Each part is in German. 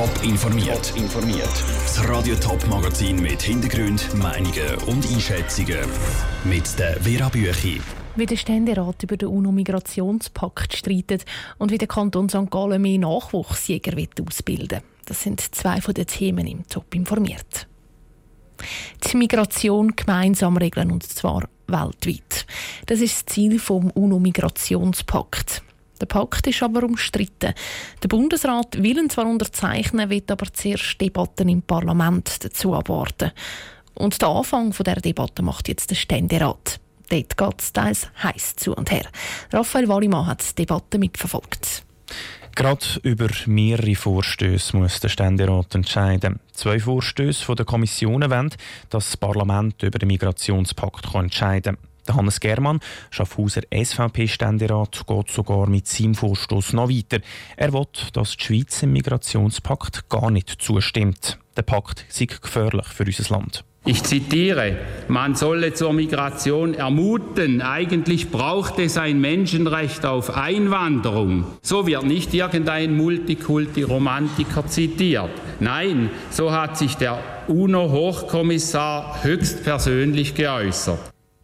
Top informiert. informiert. Das Radio Top Magazin mit Hintergrund, Meinungen und Einschätzungen mit der Vera Büchi. Wie der Ständerat über den UNO-Migrationspakt streitet und wie der Kanton St. Gallen mehr Nachwuchsjäger ausbilden Das sind zwei von den Themen im Top informiert. Die Migration gemeinsam regeln und zwar weltweit. Das ist das Ziel vom UNO-Migrationspakt. Der Pakt ist aber umstritten. Der Bundesrat will ihn zwar unterzeichnen, wird aber zuerst Debatten im Parlament dazu abwarten. Und der Anfang der Debatte macht jetzt der Ständerat. Dort geht es teils heiß zu und her. Raphael Wallimann hat die Debatte mitverfolgt. Gerade über mehrere Vorstöße muss der Ständerat entscheiden. Zwei Vorstöße von der Kommissionen wollen, dass das Parlament über den Migrationspakt entscheiden kann. Der Hannes Germann, Schaffhauser SVP-Ständerat, geht sogar mit seinem Vorstoß noch weiter. Er will, dass die Schweiz im Migrationspakt gar nicht zustimmt. Der Pakt sei gefährlich für unser Land. Ich zitiere, man solle zur Migration ermuten, eigentlich braucht es ein Menschenrecht auf Einwanderung. So wird nicht irgendein Multikulti-Romantiker zitiert. Nein, so hat sich der UNO-Hochkommissar höchstpersönlich geäußert.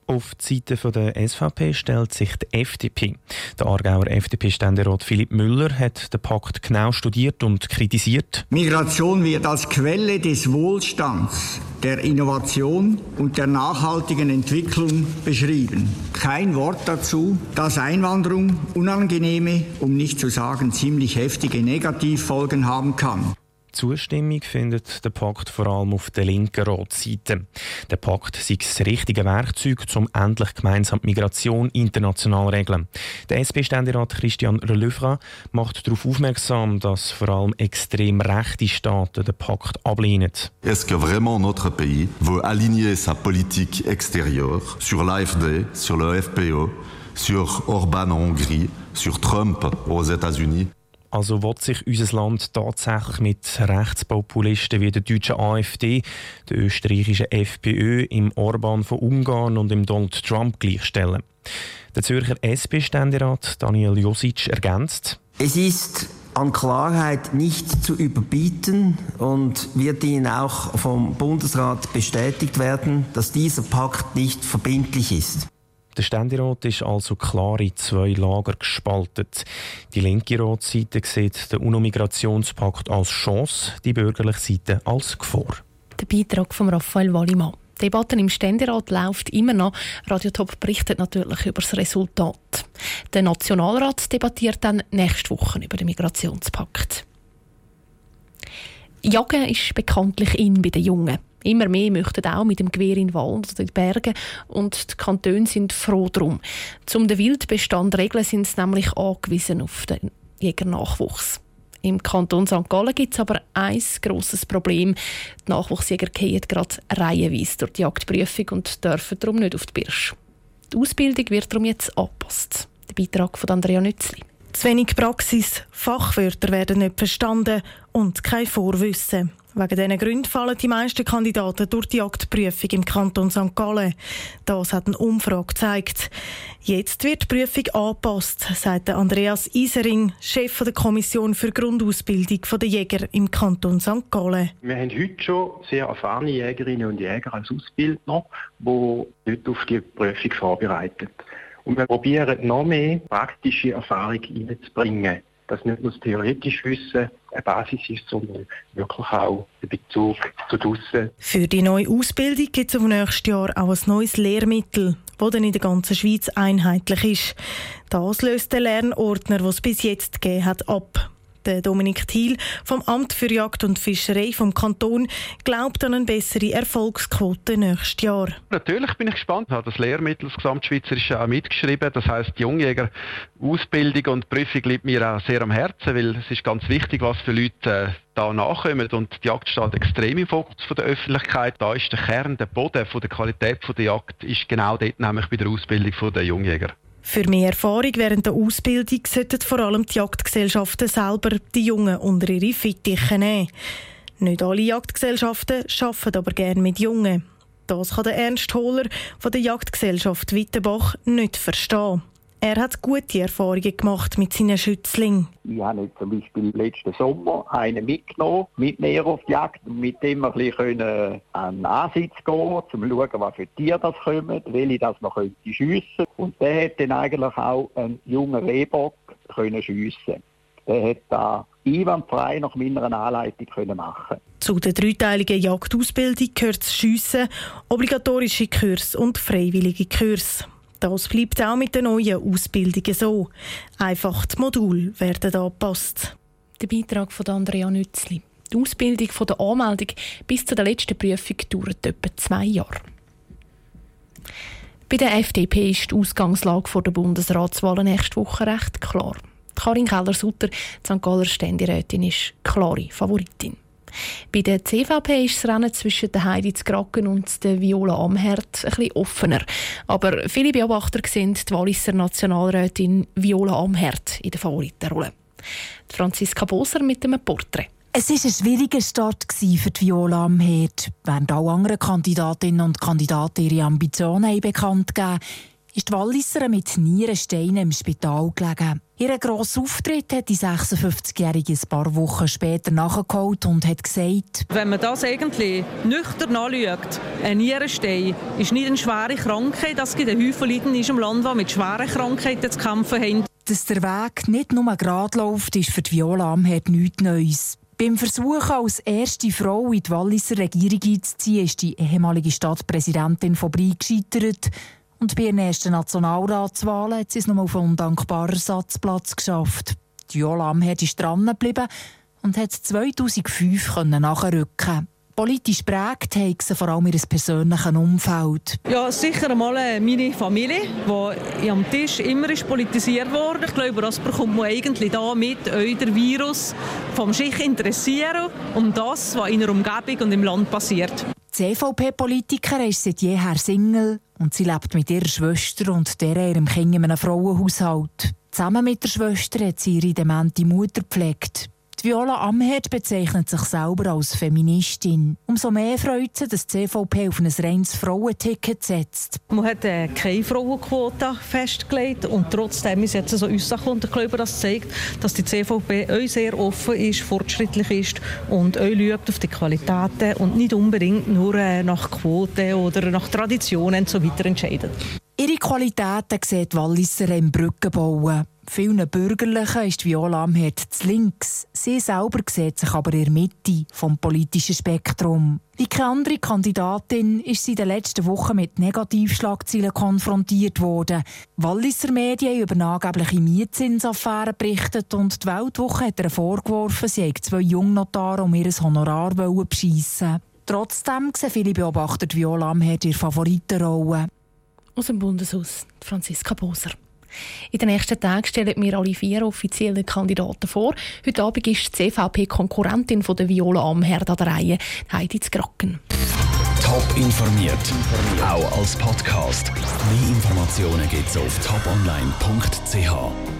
Auf die Seite der SVP stellt sich die FDP. Der Aargauer FDP-Ständerat Philipp Müller hat den Pakt genau studiert und kritisiert. Migration wird als Quelle des Wohlstands, der Innovation und der nachhaltigen Entwicklung beschrieben. Kein Wort dazu, dass Einwanderung unangenehme, um nicht zu sagen ziemlich heftige Negativfolgen haben kann. Zustimmung findet der Pakt vor allem auf der linken Ratsseite. Der Pakt sei das richtige Werkzeug, um endlich gemeinsam Migration international zu regeln. Der SP-Ständerat Christian Relevra macht darauf aufmerksam, dass vor allem extrem rechte Staaten den Pakt ablehnen. Est-ce que vraiment notre pays veut aligner sa politique extérieure sur l'AFD, sur le FPO, sur Orban en Hongrie, sur Trump aux États-Unis? Also wird sich unser Land tatsächlich mit Rechtspopulisten wie der deutschen AfD, der österreichischen FPÖ, im Orban von Ungarn und im Donald Trump gleichstellen? Der Zürcher SP-Ständerat Daniel Josic ergänzt. Es ist an Klarheit nicht zu überbieten und wird Ihnen auch vom Bundesrat bestätigt werden, dass dieser Pakt nicht verbindlich ist. Der Ständerat ist also klar in zwei Lager gespaltet. Die linke Ratsseite sieht den UNO-Migrationspakt als Chance, die bürgerliche Seite als Gefahr. Der Beitrag von Raphael Wallimann. Die Debatte im Ständerat läuft immer noch. Radio Top berichtet natürlich über das Resultat. Der Nationalrat debattiert dann nächste Woche über den Migrationspakt. Jagen ist bekanntlich in bei den Jungen. Immer mehr möchten auch mit dem Gewehr in den Wald oder in die Berge und die Kantone sind froh darum. Um den Wildbestand regeln, sind sie nämlich angewiesen auf den Jägernachwuchs. Im Kanton St. Gallen gibt es aber ein grosses Problem. Die Nachwuchsjäger gehen gerade reihenweise durch die Jagdprüfung und dürfen darum nicht auf die Birsch. Die Ausbildung wird darum jetzt angepasst. Der Beitrag von Andrea Nützli. Zu wenig Praxis, Fachwörter werden nicht verstanden und kein Vorwissen. Wegen diesen Gründen fallen die meisten Kandidaten durch die Jagdprüfung im Kanton St. Gallen. Das hat eine Umfrage gezeigt. Jetzt wird die Prüfung angepasst, sagt Andreas Isering, Chef der Kommission für Grundausbildung der Jäger im Kanton St. Gallen. Wir haben heute schon sehr erfahrene Jägerinnen und Jäger als Ausbildner, die nicht auf die Prüfung vorbereitet. Und wir probieren noch mehr praktische Erfahrung reinzubringen dass nicht nur das theoretische Wissen eine Basis ist, sondern wirklich auch der Bezug zu draussen. Für die neue Ausbildung gibt es auf nächstes Jahr auch ein neues Lehrmittel, das dann in der ganzen Schweiz einheitlich ist. Das löst den Lernordner, den es bis jetzt gegeben hat, ab. Der Dominik Thiel vom Amt für Jagd und Fischerei vom Kanton glaubt an eine bessere Erfolgsquote nächstes Jahr. Natürlich bin ich gespannt. Ich habe das Lehrmittel das Gesamtschweizerische auch mitgeschrieben. Das heißt, die Jungjäger Ausbildung und Prüfung liegt mir auch sehr am Herzen, weil es ist ganz wichtig, was für Leute äh, da nachkommen und die Jagd steht extrem im Fokus von der Öffentlichkeit. Da ist der Kern, der Boden von der Qualität von der Jagd ist genau dort, nämlich bei der Ausbildung der Jungjäger. Für mehr Erfahrung während der Ausbildung sollten vor allem die Jagdgesellschaften selber die Jungen unter ihre Fittiche nehmen. Nicht alle Jagdgesellschaften arbeiten aber gerne mit Jungen. Das kann der Ernst Hohler von der Jagdgesellschaft Wittenbach nicht verstehen. Er hat gute Erfahrungen gemacht mit seinen Schützlingen. Ich habe jetzt zum Beispiel letzten Sommer einen mitgenommen, mit mir auf die Jagd, mit dem wir ein bisschen an den Ansitz gehen um zu schauen, was für Tiere das kommen, welche das man könnte schiessen. Und der hat dann eigentlich auch einen jungen Rehbock können schiessen. Der hat da einwandfrei nach meiner Anleitung können machen Zu der dreiteiligen Jagdausbildung gehört das Schiessen, obligatorische Kurs und freiwillige Kurs. Das bleibt auch mit den neuen Ausbildungen so. Einfach die Module werden angepasst. Der Beitrag von Andrea Nützli. Die Ausbildung von der Anmeldung bis zur letzten Prüfung dauert etwa zwei Jahre. Bei der FDP ist die Ausgangslage vor der Bundesratswahl nächste Woche recht klar. Karin Keller-Sutter, die St. Galler Ständerätin, ist klare Favoritin. Bei der CVP ist das Rennen zwischen der Heidi Kraken und der Viola Amherd ein bisschen offener. Aber viele Beobachter sehen die Walliser Nationalrätin Viola Amherd in der Favoritenrolle. Franziska Boser mit einem Porträt. Es war ein schwieriger Start für die Viola Amherd. Während alle anderen Kandidatinnen und Kandidaten ihre Ambitionen bekannt gegeben ist die Walliser mit Nierensteinen im Spital gelegen. Ihren grossen Auftritt hat die 56-Jährige ein paar Wochen später nachgeholt und hat gesagt, Wenn man das eigentlich nüchtern anschaut, ein Nierenstein ist nicht eine schwere Krankheit. Es gibt einen Haufen Leute in unserem Land, die mit schweren Krankheiten zu kämpfen haben. Dass der Weg nicht nur gerade läuft, ist für die Viola Amherd nichts Neues. Beim Versuch, als erste Frau in die Walliser Regierung einzuziehen, ist die ehemalige Stadtpräsidentin von Brie gescheitert. Und bei ihren ersten Nationalratswahlen hat sie es nur auf einen undankbaren Ersatzplatz geschafft. Die Viola Amherd ist dran geblieben und hat 2005 nachrücken Politisch prägt hat sie vor allem ihr persönliches Umfeld. Ja, sicher einmal meine Familie, die am Tisch immer ist politisiert wurde. Ich glaube, das bekommt man eigentlich da mit, euch der Virus vom sich interessieren um das, was in der Umgebung und im Land passiert. Die CVP-Politikerin ist seit jeher Single und sie lebt mit ihrer Schwester und der ihrem Kind in einem Frauenhaushalt. Zusammen mit der Schwester hat sie ihre demente Mutter gepflegt. Viola Amherd bezeichnet sich selber als Feministin. Umso mehr freut sie, dass die CVP auf ein reines Frauenticket setzt. Man hat äh, keine Frauenquote festgelegt und trotzdem ist jetzt so Aussage und ich glaube, das zeigt, dass die CVP euch sehr offen ist, fortschrittlich ist und euch schaut auf die Qualitäten und nicht unbedingt nur äh, nach Quoten oder nach Traditionen und so weiter entscheidet. Ihre Qualitäten sieht Walliser im Brückenbauen. Vielen Bürgerlichen ist Viola Amherd zu links. Sie selber sieht sich aber in der Mitte vom politischen Spektrum. Wie keine andere Kandidatin ist sie in den letzten Wochen mit Negativschlagzeilen konfrontiert worden. Walliser Medien über angebliche Mietzinsaffäre berichtet und die Weltwoche hat ihr vorgeworfen, sie hätte zwei Jungnotare um ihr Honorar beschissen. Trotzdem sehen viele Beobachter Viola Amherd ihre Favoritenrolle. Aus dem Bundeshaus, Franziska Boser. In den nächsten Tagen stellen wir alle vier offiziellen Kandidaten vor. Heute Abend ist die CVP-Konkurrentin von der Viola Amherd an der Reihe, Heidi Zgracken. Top informiert, auch als Podcast. Mehr Informationen gibt es auf toponline.ch.